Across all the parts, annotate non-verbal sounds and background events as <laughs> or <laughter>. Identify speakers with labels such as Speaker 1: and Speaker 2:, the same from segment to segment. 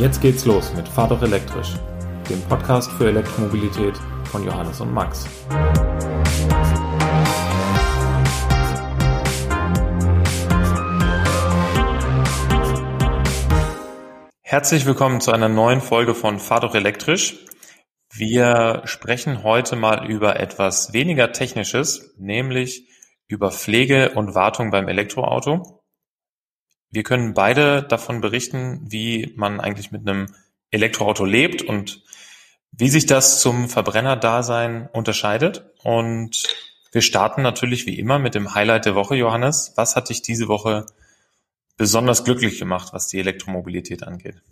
Speaker 1: Jetzt geht's los mit Fahr doch elektrisch, dem Podcast für Elektromobilität von Johannes und Max. Herzlich willkommen zu einer neuen Folge von Fahr doch elektrisch. Wir sprechen heute mal über etwas weniger Technisches, nämlich über Pflege und Wartung beim Elektroauto. Wir können beide davon berichten, wie man eigentlich mit einem Elektroauto lebt und wie sich das zum Verbrennerdasein unterscheidet. Und wir starten natürlich wie immer mit dem Highlight der Woche, Johannes. Was hat dich diese Woche besonders glücklich gemacht, was die Elektromobilität angeht?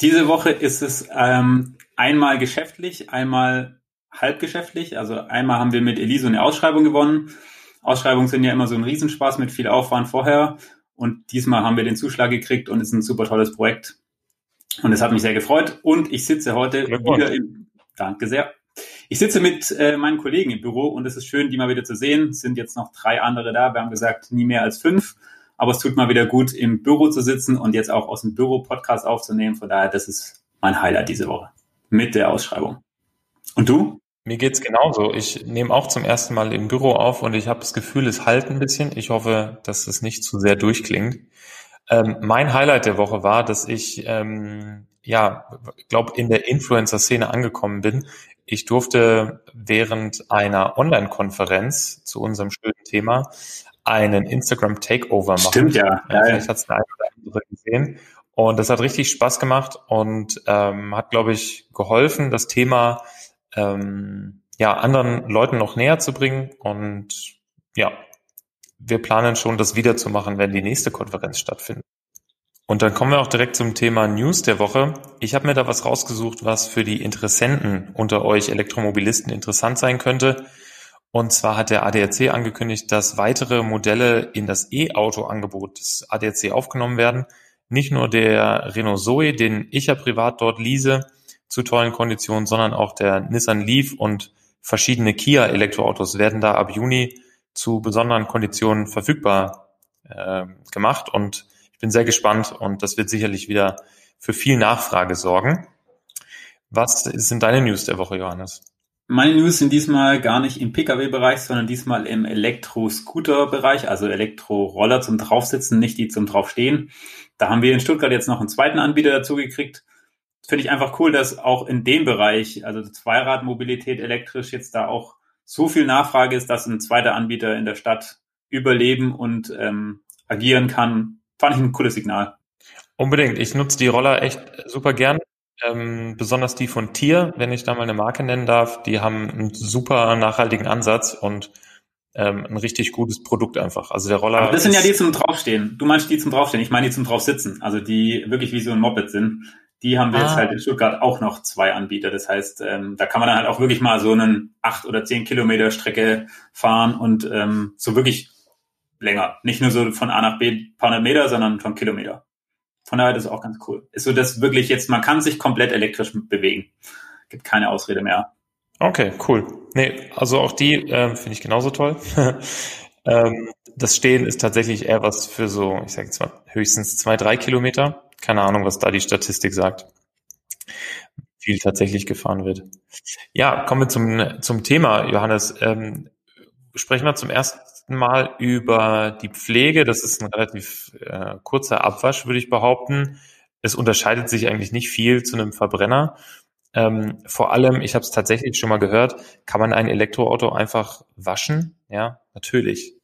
Speaker 2: Diese Woche ist es ähm, einmal geschäftlich, einmal halbgeschäftlich. Also einmal haben wir mit Eliso eine Ausschreibung gewonnen. Ausschreibungen sind ja immer so ein Riesenspaß mit viel Aufwand vorher. Und diesmal haben wir den Zuschlag gekriegt und es ist ein super tolles Projekt. Und es hat mich sehr gefreut. Und ich sitze heute wieder im, danke sehr. Ich sitze mit äh, meinen Kollegen im Büro und es ist schön, die mal wieder zu sehen. Es sind jetzt noch drei andere da. Wir haben gesagt, nie mehr als fünf. Aber es tut mal wieder gut, im Büro zu sitzen und jetzt auch aus dem Büro Podcast aufzunehmen. Von daher, das ist mein Highlight diese Woche mit der Ausschreibung. Und du?
Speaker 1: Mir geht's genauso. Ich nehme auch zum ersten Mal im Büro auf und ich habe das Gefühl, es halt ein bisschen. Ich hoffe, dass es nicht zu sehr durchklingt. Ähm, mein Highlight der Woche war, dass ich, ähm, ja, glaube in der Influencer-Szene angekommen bin. Ich durfte während einer Online-Konferenz zu unserem schönen Thema einen Instagram Takeover machen.
Speaker 2: Stimmt ja. ja
Speaker 1: Vielleicht hat's der eine oder andere gesehen. Und das hat richtig Spaß gemacht und ähm, hat, glaube ich, geholfen, das Thema ähm, ja, anderen Leuten noch näher zu bringen. Und ja, wir planen schon, das wiederzumachen, wenn die nächste Konferenz stattfindet. Und dann kommen wir auch direkt zum Thema News der Woche. Ich habe mir da was rausgesucht, was für die Interessenten unter euch Elektromobilisten interessant sein könnte. Und zwar hat der ADAC angekündigt, dass weitere Modelle in das E-Auto-Angebot des ADAC aufgenommen werden. Nicht nur der Renault Zoe, den ich ja privat dort lease, zu tollen Konditionen, sondern auch der Nissan Leaf und verschiedene Kia Elektroautos werden da ab Juni zu besonderen Konditionen verfügbar äh, gemacht und ich bin sehr gespannt und das wird sicherlich wieder für viel Nachfrage sorgen. Was sind deine News der Woche, Johannes?
Speaker 2: Meine News sind diesmal gar nicht im Pkw-Bereich, sondern diesmal im Elektro-Scooter-Bereich, also Elektro-Roller zum Draufsitzen, nicht die zum Draufstehen. Da haben wir in Stuttgart jetzt noch einen zweiten Anbieter dazu gekriegt finde ich einfach cool, dass auch in dem Bereich, also Zweiradmobilität elektrisch, jetzt da auch so viel Nachfrage ist, dass ein zweiter Anbieter in der Stadt überleben und ähm, agieren kann. Fand ich ein cooles Signal.
Speaker 1: Unbedingt. Ich nutze die Roller echt super gern. Ähm, besonders die von Tier, wenn ich da mal eine Marke nennen darf, die haben einen super nachhaltigen Ansatz und ähm, ein richtig gutes Produkt einfach. Also der Roller.
Speaker 2: Aber das sind ja die zum Draufstehen. Du meinst die zum Draufstehen. Ich meine die zum Draufsitzen. Also die wirklich wie so ein Moped sind. Die haben wir ah. jetzt halt in Stuttgart auch noch zwei Anbieter. Das heißt, ähm, da kann man dann halt auch wirklich mal so einen acht oder zehn Kilometer Strecke fahren und ähm, so wirklich länger. Nicht nur so von A nach B paar hundert Meter, sondern von Kilometer. Von daher das ist auch ganz cool. Ist so, dass wirklich jetzt, man kann sich komplett elektrisch bewegen. Gibt keine Ausrede mehr.
Speaker 1: Okay, cool. Nee, also auch die ähm, finde ich genauso toll. <laughs> ähm, das Stehen ist tatsächlich eher was für so, ich sage jetzt mal, höchstens zwei, drei Kilometer. Keine Ahnung, was da die Statistik sagt. Viel tatsächlich gefahren wird. Ja, kommen wir zum, zum Thema, Johannes. Ähm, sprechen wir zum ersten Mal über die Pflege. Das ist ein relativ äh, kurzer Abwasch, würde ich behaupten. Es unterscheidet sich eigentlich nicht viel zu einem Verbrenner. Ähm, vor allem, ich habe es tatsächlich schon mal gehört, kann man ein Elektroauto einfach waschen? Ja, natürlich.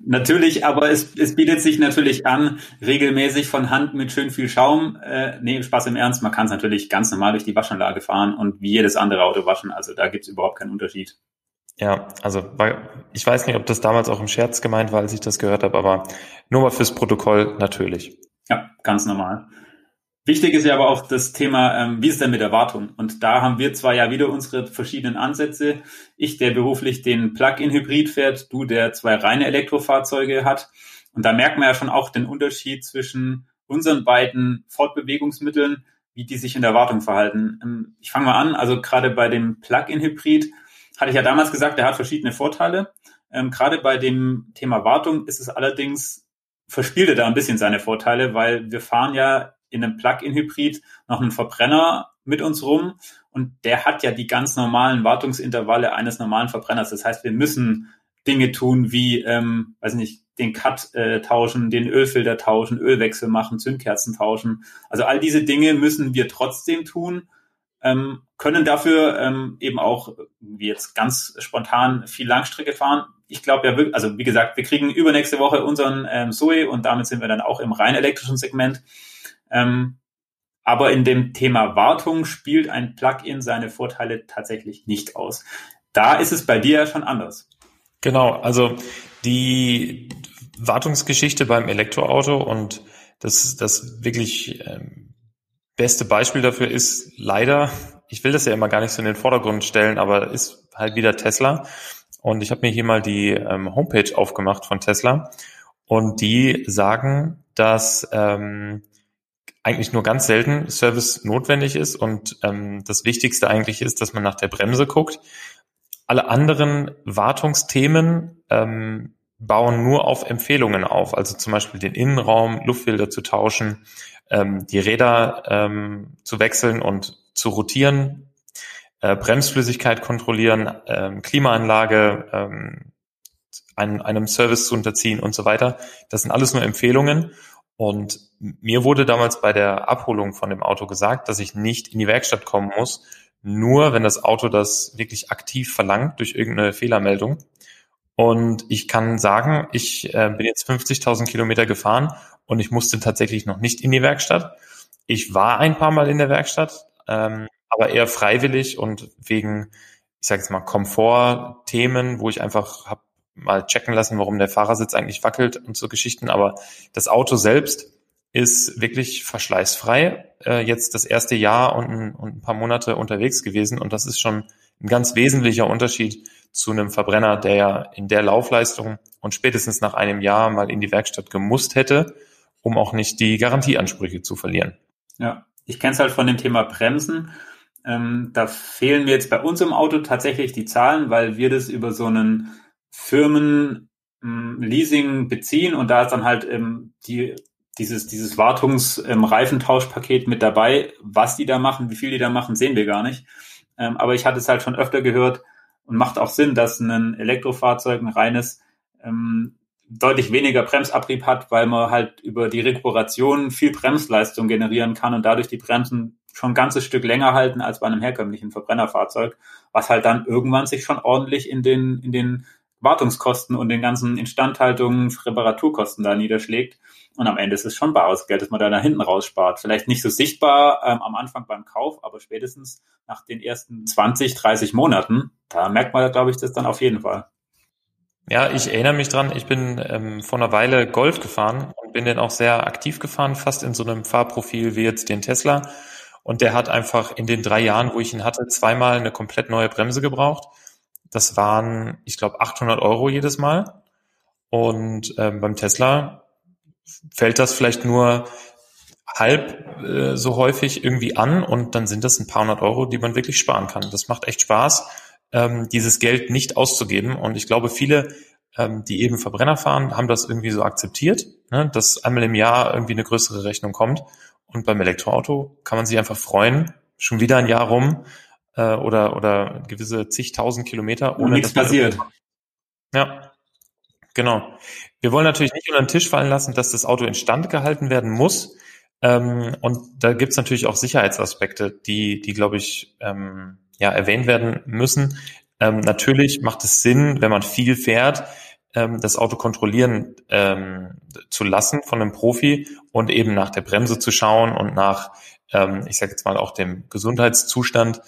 Speaker 2: natürlich, aber es, es bietet sich natürlich an, regelmäßig von Hand mit schön viel Schaum. Äh, nee, Spaß im Ernst, man kann es natürlich ganz normal durch die Waschanlage fahren und wie jedes andere Auto waschen. Also da gibt's überhaupt keinen Unterschied.
Speaker 1: Ja, also ich weiß nicht, ob das damals auch im Scherz gemeint war, als ich das gehört habe, aber nur mal fürs Protokoll natürlich.
Speaker 2: Ja, ganz normal. Wichtig ist ja aber auch das Thema, ähm, wie ist denn mit Erwartung? Und da haben wir zwar ja wieder unsere verschiedenen Ansätze. Ich, der beruflich den Plug-in-Hybrid fährt, du, der zwei reine Elektrofahrzeuge hat. Und da merkt man ja schon auch den Unterschied zwischen unseren beiden Fortbewegungsmitteln, wie die sich in der Wartung verhalten. Ähm, ich fange mal an, also gerade bei dem Plug-in-Hybrid hatte ich ja damals gesagt, der hat verschiedene Vorteile. Ähm, gerade bei dem Thema Wartung ist es allerdings, verspielt er da ein bisschen seine Vorteile, weil wir fahren ja in einem Plug-in-Hybrid noch einen Verbrenner mit uns rum und der hat ja die ganz normalen Wartungsintervalle eines normalen Verbrenners. Das heißt, wir müssen Dinge tun wie, ähm, weiß nicht, den Cut äh, tauschen, den Ölfilter tauschen, Ölwechsel machen, Zündkerzen tauschen. Also all diese Dinge müssen wir trotzdem tun, ähm, können dafür ähm, eben auch, wie jetzt ganz spontan, viel Langstrecke fahren. Ich glaube ja also wie gesagt, wir kriegen übernächste Woche unseren ähm, Zoe und damit sind wir dann auch im rein elektrischen Segment. Ähm, aber in dem Thema Wartung spielt ein Plugin seine Vorteile tatsächlich nicht aus. Da ist es bei dir ja schon anders.
Speaker 1: Genau, also die Wartungsgeschichte beim Elektroauto und das, das wirklich ähm, beste Beispiel dafür ist leider, ich will das ja immer gar nicht so in den Vordergrund stellen, aber ist halt wieder Tesla. Und ich habe mir hier mal die ähm, Homepage aufgemacht von Tesla und die sagen, dass ähm, eigentlich nur ganz selten Service notwendig ist und ähm, das Wichtigste eigentlich ist, dass man nach der Bremse guckt. Alle anderen Wartungsthemen ähm, bauen nur auf Empfehlungen auf, also zum Beispiel den Innenraum, Luftfilter zu tauschen, ähm, die Räder ähm, zu wechseln und zu rotieren, äh, Bremsflüssigkeit kontrollieren, ähm, Klimaanlage ähm, einem, einem Service zu unterziehen und so weiter. Das sind alles nur Empfehlungen. Und mir wurde damals bei der Abholung von dem Auto gesagt, dass ich nicht in die Werkstatt kommen muss, nur wenn das Auto das wirklich aktiv verlangt durch irgendeine Fehlermeldung. Und ich kann sagen, ich äh, bin jetzt 50.000 Kilometer gefahren und ich musste tatsächlich noch nicht in die Werkstatt. Ich war ein paar Mal in der Werkstatt, ähm, aber eher freiwillig und wegen, ich sage jetzt mal, Komfortthemen, wo ich einfach habe mal checken lassen, warum der Fahrersitz eigentlich wackelt und so Geschichten. Aber das Auto selbst ist wirklich verschleißfrei. Äh, jetzt das erste Jahr und ein, und ein paar Monate unterwegs gewesen und das ist schon ein ganz wesentlicher Unterschied zu einem Verbrenner, der ja in der Laufleistung und spätestens nach einem Jahr mal in die Werkstatt gemusst hätte, um auch nicht die Garantieansprüche zu verlieren.
Speaker 2: Ja, ich kenne es halt von dem Thema Bremsen. Ähm, da fehlen mir jetzt bei uns im Auto tatsächlich die Zahlen, weil wir das über so einen Firmen-Leasing ähm, beziehen und da ist dann halt ähm, die dieses, dieses Wartungs-Reifentauschpaket ähm, mit dabei. Was die da machen, wie viel die da machen, sehen wir gar nicht. Ähm, aber ich hatte es halt schon öfter gehört und macht auch Sinn, dass ein Elektrofahrzeug, ein reines, ähm, deutlich weniger Bremsabrieb hat, weil man halt über die Rekuperation viel Bremsleistung generieren kann und dadurch die Bremsen schon ein ganzes Stück länger halten als bei einem herkömmlichen Verbrennerfahrzeug, was halt dann irgendwann sich schon ordentlich in den, in den Wartungskosten und den ganzen Instandhaltungs-, Reparaturkosten da niederschlägt. Und am Ende ist es schon bares Geld, das man da, da hinten rausspart. Vielleicht nicht so sichtbar ähm, am Anfang beim Kauf, aber spätestens nach den ersten 20, 30 Monaten, da merkt man, glaube ich, das dann auf jeden Fall.
Speaker 1: Ja, ich erinnere mich dran, ich bin ähm, vor einer Weile Golf gefahren und bin den auch sehr aktiv gefahren, fast in so einem Fahrprofil wie jetzt den Tesla. Und der hat einfach in den drei Jahren, wo ich ihn hatte, zweimal eine komplett neue Bremse gebraucht. Das waren, ich glaube, 800 Euro jedes Mal. Und ähm, beim Tesla fällt das vielleicht nur halb äh, so häufig irgendwie an und dann sind das ein paar hundert Euro, die man wirklich sparen kann. Das macht echt Spaß, ähm, dieses Geld nicht auszugeben. Und ich glaube, viele, ähm, die eben Verbrenner fahren, haben das irgendwie so akzeptiert, ne, dass einmal im Jahr irgendwie eine größere Rechnung kommt. Und beim Elektroauto kann man sich einfach freuen, schon wieder ein Jahr rum äh, oder, oder gewisse zigtausend Kilometer
Speaker 2: ohne. Und nichts passiert.
Speaker 1: Ja, genau. Wir wollen natürlich nicht unter den Tisch fallen lassen, dass das Auto instand gehalten werden muss. Ähm, und da gibt's natürlich auch Sicherheitsaspekte, die, die glaube ich, ähm, ja, erwähnt werden müssen. Ähm, natürlich macht es Sinn, wenn man viel fährt, ähm, das Auto kontrollieren ähm, zu lassen von einem Profi und eben nach der Bremse zu schauen und nach, ähm, ich sage jetzt mal auch dem Gesundheitszustand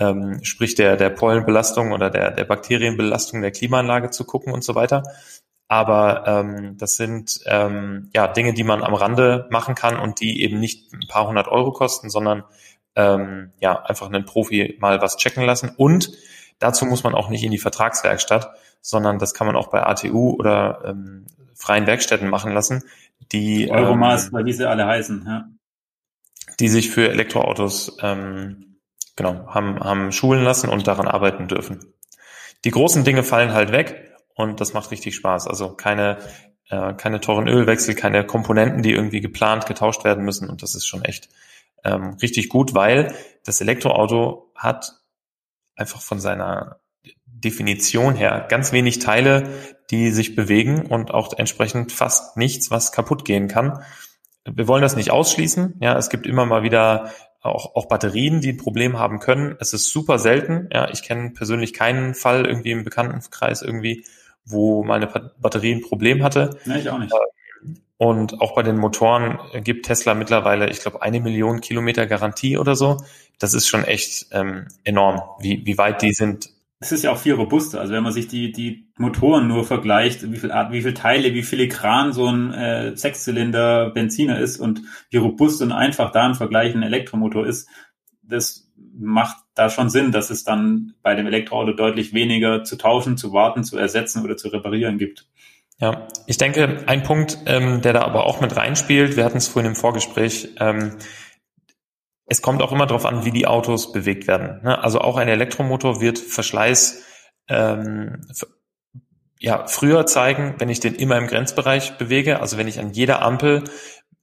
Speaker 1: ähm, sprich der, der Pollenbelastung oder der, der Bakterienbelastung der Klimaanlage zu gucken und so weiter. Aber ähm, das sind ähm, ja Dinge, die man am Rande machen kann und die eben nicht ein paar hundert Euro kosten, sondern ähm, ja einfach einen Profi mal was checken lassen. Und dazu muss man auch nicht in die Vertragswerkstatt, sondern das kann man auch bei ATU oder ähm, freien Werkstätten machen lassen, die
Speaker 2: Euromaß, ähm, wie sie alle heißen, ja.
Speaker 1: die sich für Elektroautos ähm, genau, haben, haben schulen lassen und daran arbeiten dürfen. Die großen Dinge fallen halt weg und das macht richtig Spaß. Also keine äh, keine teuren Ölwechsel, keine Komponenten, die irgendwie geplant getauscht werden müssen. Und das ist schon echt ähm, richtig gut, weil das Elektroauto hat einfach von seiner Definition her ganz wenig Teile, die sich bewegen und auch entsprechend fast nichts, was kaputt gehen kann. Wir wollen das nicht ausschließen. Ja, es gibt immer mal wieder auch, auch Batterien, die ein Problem haben können. Es ist super selten. Ja, ich kenne persönlich keinen Fall irgendwie im Bekanntenkreis irgendwie, wo meine Batterie ein Problem hatte.
Speaker 2: Nee, ich auch nicht.
Speaker 1: Und auch bei den Motoren gibt Tesla mittlerweile, ich glaube, eine Million Kilometer Garantie oder so. Das ist schon echt ähm, enorm, wie, wie weit die sind.
Speaker 2: Es ist ja auch viel robuster. Also wenn man sich die, die Motoren nur vergleicht, wie viel Art, wie viel Teile, wie filigran so ein äh, Sechszylinder Benziner ist und wie robust und einfach da im Vergleich ein Elektromotor ist, das macht da schon Sinn, dass es dann bei dem Elektroauto deutlich weniger zu tauschen, zu warten, zu ersetzen oder zu reparieren gibt.
Speaker 1: Ja, ich denke, ein Punkt, ähm, der da aber auch mit reinspielt, wir hatten es vorhin im Vorgespräch, ähm, es kommt auch immer darauf an, wie die Autos bewegt werden. Ne? Also auch ein Elektromotor wird Verschleiß ähm, ja, früher zeigen, wenn ich den immer im Grenzbereich bewege, also wenn ich an jeder Ampel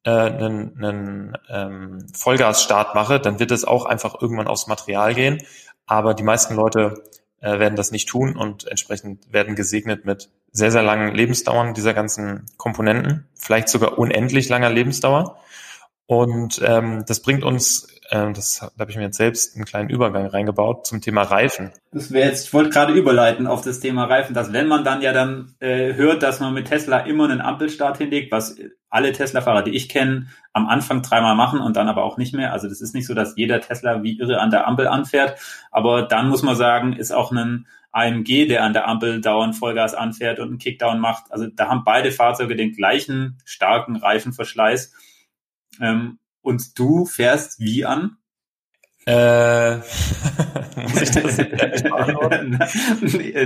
Speaker 1: äh, einen, einen ähm, Vollgasstart mache, dann wird es auch einfach irgendwann aufs Material gehen. Aber die meisten Leute äh, werden das nicht tun und entsprechend werden gesegnet mit sehr, sehr langen Lebensdauern dieser ganzen Komponenten, vielleicht sogar unendlich langer Lebensdauer. Und ähm, das bringt uns, äh, das da habe ich mir jetzt selbst einen kleinen Übergang reingebaut zum Thema Reifen.
Speaker 2: Das wäre jetzt, ich wollte gerade überleiten auf das Thema Reifen, dass wenn man dann ja dann äh, hört, dass man mit Tesla immer einen Ampelstart hinlegt, was alle Tesla-Fahrer, die ich kenne, am Anfang dreimal machen und dann aber auch nicht mehr. Also das ist nicht so, dass jeder Tesla wie irre an der Ampel anfährt, aber dann muss man sagen, ist auch ein AMG, der an der Ampel dauernd Vollgas anfährt und einen Kickdown macht. Also da haben beide Fahrzeuge den gleichen starken Reifenverschleiß ähm, und du fährst wie an?
Speaker 1: Äh, muss ich das ehrlich <laughs> beantworten?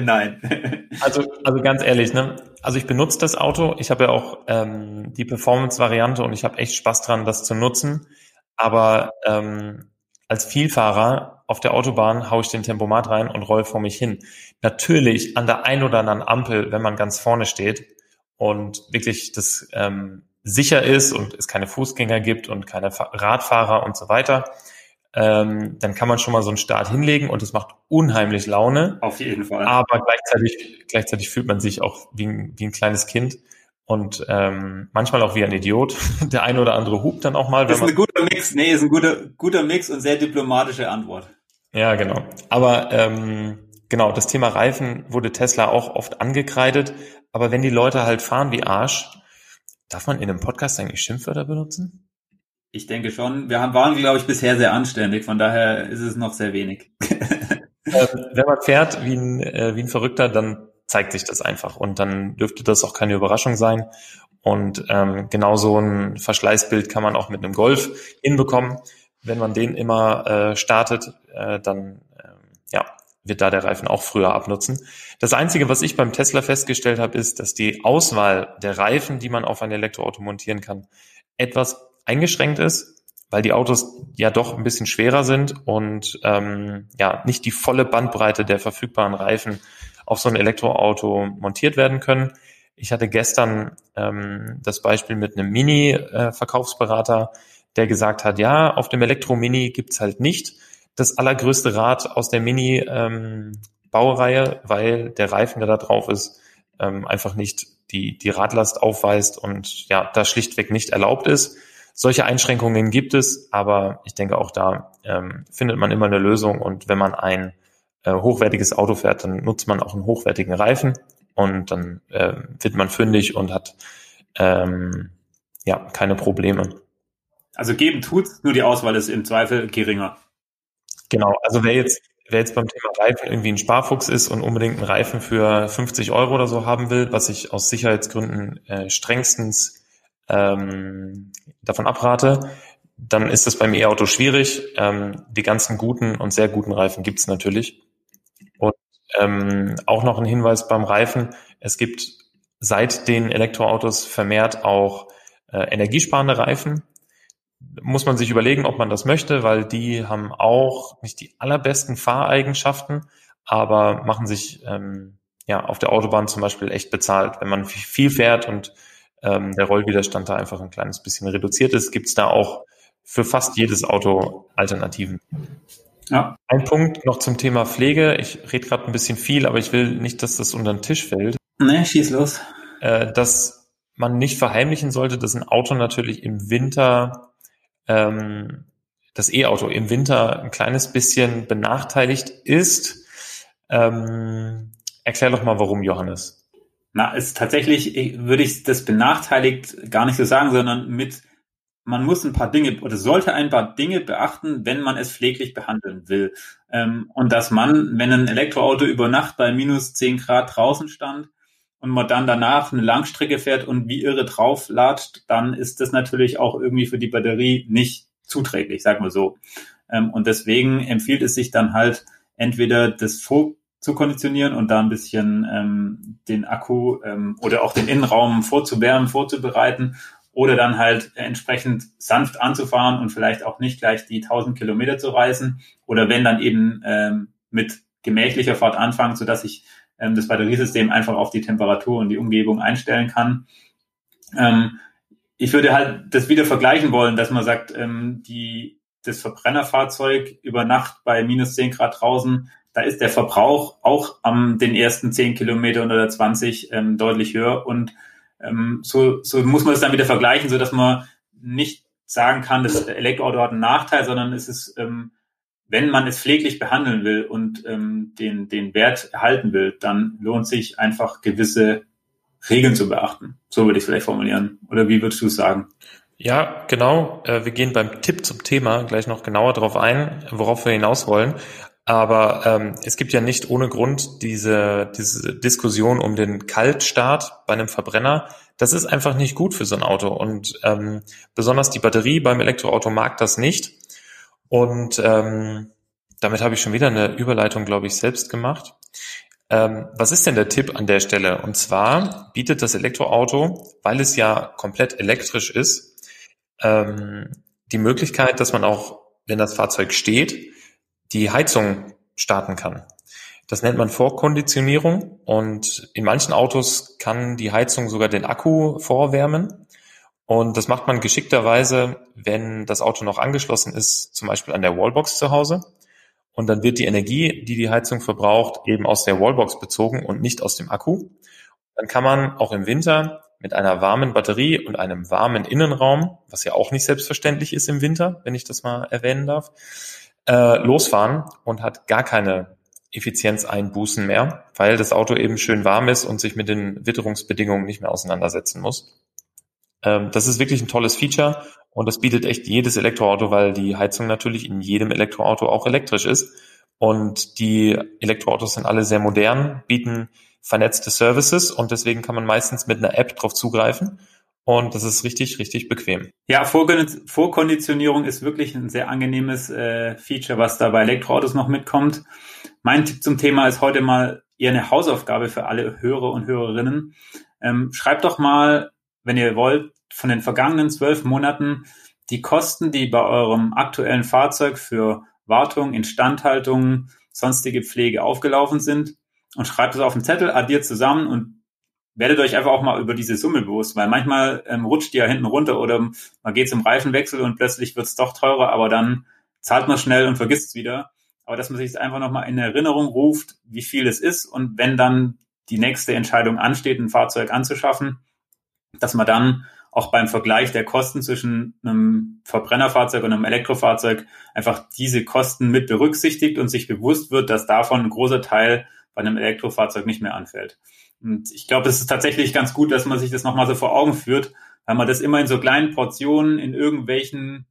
Speaker 2: Nein.
Speaker 1: Also, also ganz ehrlich, ne? Also ich benutze das Auto. Ich habe ja auch ähm, die Performance-Variante und ich habe echt Spaß dran, das zu nutzen. Aber ähm, als Vielfahrer auf der Autobahn haue ich den Tempomat rein und roll vor mich hin. Natürlich an der ein oder anderen Ampel, wenn man ganz vorne steht und wirklich das ähm, sicher ist und es keine Fußgänger gibt und keine Radfahrer und so weiter, ähm, dann kann man schon mal so einen Start hinlegen und es macht unheimlich Laune.
Speaker 2: Auf jeden Fall.
Speaker 1: Aber gleichzeitig, gleichzeitig fühlt man sich auch wie ein, wie ein kleines Kind und ähm, manchmal auch wie ein Idiot. <laughs> Der eine oder andere hupt dann auch mal.
Speaker 2: Wenn ist ein guter Mix. Nee, ist ein guter, guter Mix und sehr diplomatische Antwort.
Speaker 1: Ja, genau. Aber ähm, genau, das Thema Reifen wurde Tesla auch oft angekreidet. Aber wenn die Leute halt fahren wie Arsch, Darf man in einem Podcast eigentlich Schimpfwörter benutzen?
Speaker 2: Ich denke schon. Wir waren, glaube ich, bisher sehr anständig. Von daher ist es noch sehr wenig. <laughs>
Speaker 1: ähm, wenn man fährt wie ein, äh, wie ein Verrückter, dann zeigt sich das einfach. Und dann dürfte das auch keine Überraschung sein. Und ähm, genau so ein Verschleißbild kann man auch mit einem Golf hinbekommen. Wenn man den immer äh, startet, äh, dann äh, ja, wird da der Reifen auch früher abnutzen. Das Einzige, was ich beim Tesla festgestellt habe, ist, dass die Auswahl der Reifen, die man auf ein Elektroauto montieren kann, etwas eingeschränkt ist, weil die Autos ja doch ein bisschen schwerer sind und ähm, ja nicht die volle Bandbreite der verfügbaren Reifen auf so ein Elektroauto montiert werden können. Ich hatte gestern ähm, das Beispiel mit einem Mini-Verkaufsberater, der gesagt hat, ja, auf dem Elektro-Mini gibt's halt nicht das allergrößte Rad aus der Mini-Baureihe, ähm, weil der Reifen, der da drauf ist, ähm, einfach nicht die, die Radlast aufweist und ja, da schlichtweg nicht erlaubt ist. Solche Einschränkungen gibt es, aber ich denke auch da ähm, findet man immer eine Lösung und wenn man ein äh, hochwertiges Auto fährt, dann nutzt man auch einen hochwertigen Reifen und dann äh, wird man fündig und hat ähm, ja keine Probleme.
Speaker 2: Also geben tut's, nur die Auswahl ist im Zweifel geringer.
Speaker 1: Genau, also wer jetzt, wer jetzt beim Thema Reifen irgendwie ein Sparfuchs ist und unbedingt einen Reifen für 50 Euro oder so haben will, was ich aus Sicherheitsgründen äh, strengstens ähm, davon abrate, dann ist das beim E-Auto schwierig. Ähm, die ganzen guten und sehr guten Reifen gibt's natürlich. Und ähm, auch noch ein Hinweis beim Reifen, es gibt seit den Elektroautos vermehrt auch äh, energiesparende Reifen muss man sich überlegen, ob man das möchte, weil die haben auch nicht die allerbesten Fahreigenschaften, aber machen sich ähm, ja auf der Autobahn zum Beispiel echt bezahlt. Wenn man viel fährt und ähm, der Rollwiderstand da einfach ein kleines bisschen reduziert ist, gibt es da auch für fast jedes Auto Alternativen. Ja. Ein Punkt noch zum Thema Pflege. Ich rede gerade ein bisschen viel, aber ich will nicht, dass das unter den Tisch fällt.
Speaker 2: Nee, schieß los.
Speaker 1: Äh, dass man nicht verheimlichen sollte, dass ein Auto natürlich im Winter, ähm, das E-Auto im Winter ein kleines bisschen benachteiligt ist. Ähm, erklär doch mal, warum, Johannes.
Speaker 2: Na, ist tatsächlich, würde ich das benachteiligt gar nicht so sagen, sondern mit man muss ein paar Dinge oder sollte ein paar Dinge beachten, wenn man es pfleglich behandeln will. Ähm, und dass man, wenn ein Elektroauto über Nacht bei minus 10 Grad draußen stand und man dann danach eine Langstrecke fährt und wie irre drauflatscht, dann ist das natürlich auch irgendwie für die Batterie nicht zuträglich, sagen wir so. Ähm, und deswegen empfiehlt es sich dann halt entweder das vor zu konditionieren und da ein bisschen ähm, den Akku ähm, oder auch den Innenraum vorzuwärmen, vorzubereiten oder dann halt entsprechend sanft anzufahren und vielleicht auch nicht gleich die 1000 Kilometer zu reisen oder wenn dann eben ähm, mit gemächlicher Fahrt anfangen, so dass ich ähm, das Batteriesystem einfach auf die Temperatur und die Umgebung einstellen kann. Ähm, ich würde halt das wieder vergleichen wollen, dass man sagt, ähm, die, das Verbrennerfahrzeug über Nacht bei minus 10 Grad draußen, da ist der Verbrauch auch am den ersten 10 Kilometern oder 20 ähm, deutlich höher und ähm, so, so muss man es dann wieder vergleichen, so dass man nicht sagen kann, das Elektroauto hat einen Nachteil, sondern es ist, ähm, wenn man es pfleglich behandeln will und ähm, den, den Wert erhalten will, dann lohnt sich einfach gewisse Regeln zu beachten. So würde ich es vielleicht formulieren. Oder wie würdest du es sagen?
Speaker 1: Ja, genau. Äh, wir gehen beim Tipp zum Thema gleich noch genauer darauf ein, worauf wir hinaus wollen. Aber ähm, es gibt ja nicht ohne Grund diese, diese Diskussion um den Kaltstart bei einem Verbrenner. Das ist einfach nicht gut für so ein Auto. Und ähm, besonders die Batterie beim Elektroauto mag das nicht. Und ähm, damit habe ich schon wieder eine Überleitung, glaube ich, selbst gemacht. Ähm, was ist denn der Tipp an der Stelle? Und zwar bietet das Elektroauto, weil es ja komplett elektrisch ist, ähm, die Möglichkeit, dass man auch, wenn das Fahrzeug steht, die Heizung starten kann. Das nennt man Vorkonditionierung und in manchen Autos kann die Heizung sogar den Akku vorwärmen. Und das macht man geschickterweise, wenn das Auto noch angeschlossen ist, zum Beispiel an der Wallbox zu Hause. Und dann wird die Energie, die die Heizung verbraucht, eben aus der Wallbox bezogen und nicht aus dem Akku. Dann kann man auch im Winter mit einer warmen Batterie und einem warmen Innenraum, was ja auch nicht selbstverständlich ist im Winter, wenn ich das mal erwähnen darf, äh, losfahren und hat gar keine Effizienzeinbußen mehr, weil das Auto eben schön warm ist und sich mit den Witterungsbedingungen nicht mehr auseinandersetzen muss. Ähm, das ist wirklich ein tolles Feature und das bietet echt jedes Elektroauto, weil die Heizung natürlich in jedem Elektroauto auch elektrisch ist. Und die Elektroautos sind alle sehr modern, bieten vernetzte Services und deswegen kann man meistens mit einer App drauf zugreifen und das ist richtig, richtig bequem.
Speaker 2: Ja, Vorkonditionierung ist wirklich ein sehr angenehmes äh, Feature, was da bei Elektroautos noch mitkommt. Mein Tipp zum Thema ist heute mal eher eine Hausaufgabe für alle Hörer und Hörerinnen. Ähm, schreibt doch mal, wenn ihr wollt, von den vergangenen zwölf Monaten die Kosten, die bei eurem aktuellen Fahrzeug für Wartung, Instandhaltung, sonstige Pflege aufgelaufen sind und schreibt es auf den Zettel, addiert zusammen und werdet euch einfach auch mal über diese Summe bewusst, weil manchmal ähm, rutscht die ja hinten runter oder man geht zum Reifenwechsel und plötzlich wird es doch teurer, aber dann zahlt man schnell und vergisst es wieder. Aber dass man sich einfach nochmal in Erinnerung ruft, wie viel es ist und wenn dann die nächste Entscheidung ansteht, ein Fahrzeug anzuschaffen, dass man dann auch beim Vergleich der Kosten zwischen einem Verbrennerfahrzeug und einem Elektrofahrzeug einfach diese Kosten mit berücksichtigt und sich bewusst wird, dass davon ein großer Teil bei einem Elektrofahrzeug nicht mehr anfällt. Und ich glaube, es ist tatsächlich ganz gut, dass man sich das nochmal so vor Augen führt, weil man das immer in so kleinen Portionen in irgendwelchen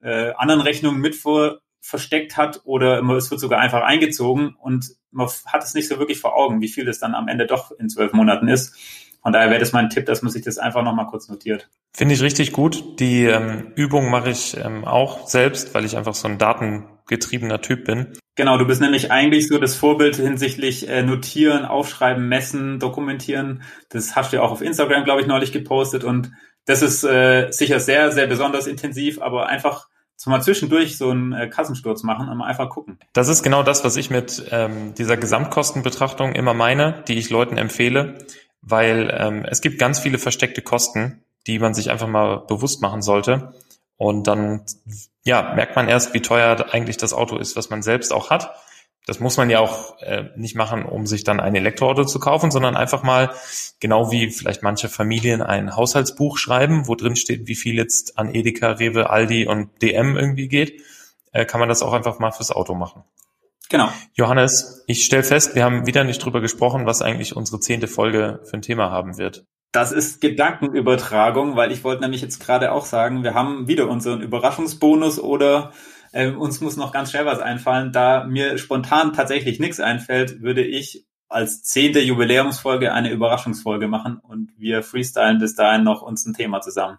Speaker 2: äh, anderen Rechnungen mit vor, versteckt hat oder es wird sogar einfach eingezogen und man hat es nicht so wirklich vor Augen, wie viel das dann am Ende doch in zwölf Monaten ist. Von daher wäre das mein Tipp, dass man sich das einfach nochmal kurz notiert.
Speaker 1: Finde ich richtig gut. Die ähm, Übung mache ich ähm, auch selbst, weil ich einfach so ein datengetriebener Typ bin.
Speaker 2: Genau, du bist nämlich eigentlich so das Vorbild hinsichtlich äh, Notieren, Aufschreiben, Messen, Dokumentieren. Das hast du ja auch auf Instagram, glaube ich, neulich gepostet und das ist äh, sicher sehr, sehr besonders intensiv, aber einfach so mal zwischendurch so einen äh, Kassensturz machen und mal einfach gucken.
Speaker 1: Das ist genau das, was ich mit ähm, dieser Gesamtkostenbetrachtung immer meine, die ich Leuten empfehle. Weil ähm, es gibt ganz viele versteckte Kosten, die man sich einfach mal bewusst machen sollte. Und dann ja, merkt man erst, wie teuer eigentlich das Auto ist, was man selbst auch hat. Das muss man ja auch äh, nicht machen, um sich dann ein Elektroauto zu kaufen, sondern einfach mal, genau wie vielleicht manche Familien ein Haushaltsbuch schreiben, wo drin steht, wie viel jetzt an Edeka, Rewe, Aldi und DM irgendwie geht, äh, kann man das auch einfach mal fürs Auto machen.
Speaker 2: Genau.
Speaker 1: Johannes, ich stelle fest, wir haben wieder nicht drüber gesprochen, was eigentlich unsere zehnte Folge für ein Thema haben wird.
Speaker 2: Das ist Gedankenübertragung, weil ich wollte nämlich jetzt gerade auch sagen, wir haben wieder unseren Überraschungsbonus oder äh, uns muss noch ganz schnell was einfallen. Da mir spontan tatsächlich nichts einfällt, würde ich als zehnte Jubiläumsfolge eine Überraschungsfolge machen und wir freestylen bis dahin noch uns ein Thema zusammen.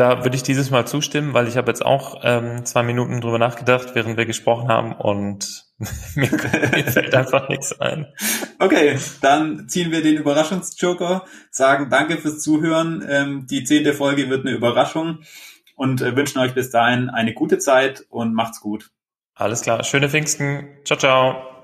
Speaker 1: Da würde ich dieses Mal zustimmen, weil ich habe jetzt auch ähm, zwei Minuten drüber nachgedacht, während wir gesprochen haben und <laughs> mir, mir fällt einfach nichts ein.
Speaker 2: Okay, dann ziehen wir den Überraschungsjoker, sagen danke fürs Zuhören. Ähm, die zehnte Folge wird eine Überraschung und äh, wünschen euch bis dahin eine gute Zeit und macht's gut.
Speaker 1: Alles klar, schöne Pfingsten. Ciao, ciao.